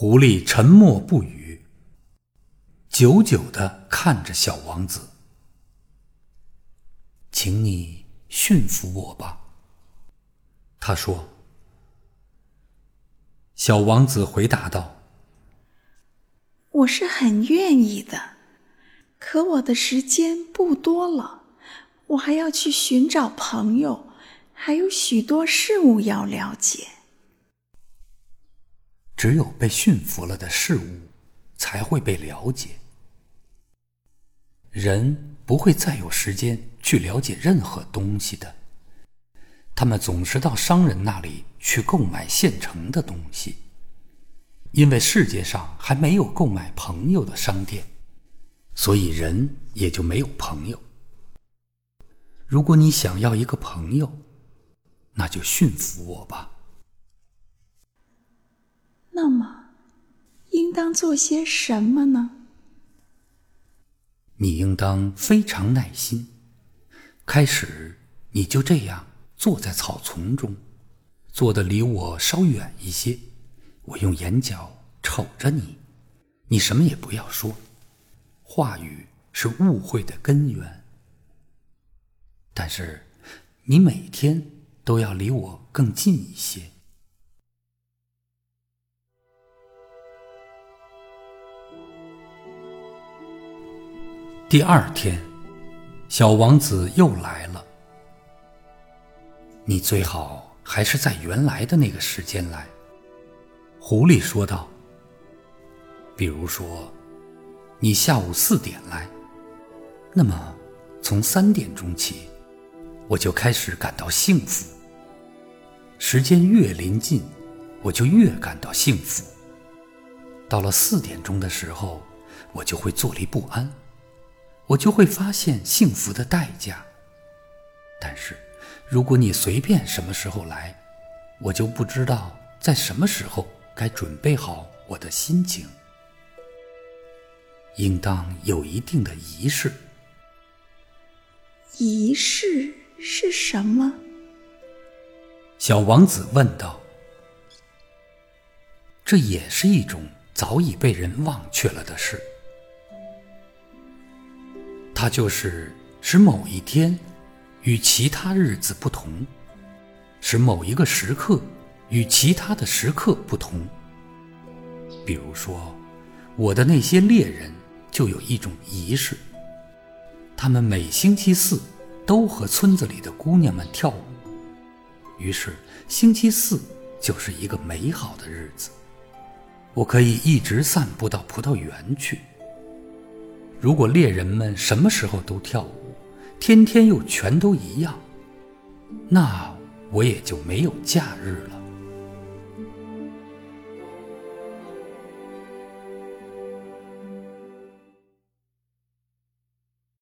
狐狸沉默不语，久久的看着小王子。请你驯服我吧，他说。小王子回答道：“我是很愿意的，可我的时间不多了，我还要去寻找朋友，还有许多事物要了解。只有被驯服了的事物，才会被了解。人不会再有时间去了解任何东西的。”他们总是到商人那里去购买现成的东西，因为世界上还没有购买朋友的商店，所以人也就没有朋友。如果你想要一个朋友，那就驯服我吧。那么，应当做些什么呢？你应当非常耐心。开始，你就这样。坐在草丛中，坐的离我稍远一些。我用眼角瞅着你，你什么也不要说。话语是误会的根源。但是，你每天都要离我更近一些。第二天，小王子又来了。你最好还是在原来的那个时间来，狐狸说道。比如说，你下午四点来，那么从三点钟起，我就开始感到幸福。时间越临近，我就越感到幸福。到了四点钟的时候，我就会坐立不安，我就会发现幸福的代价。但是。如果你随便什么时候来，我就不知道在什么时候该准备好我的心情。应当有一定的仪式。仪式是什么？小王子问道。这也是一种早已被人忘却了的事。它就是使某一天。与其他日子不同，使某一个时刻与其他的时刻不同。比如说，我的那些猎人就有一种仪式，他们每星期四都和村子里的姑娘们跳舞，于是星期四就是一个美好的日子，我可以一直散步到葡萄园去。如果猎人们什么时候都跳舞，天天又全都一样，那我也就没有假日了。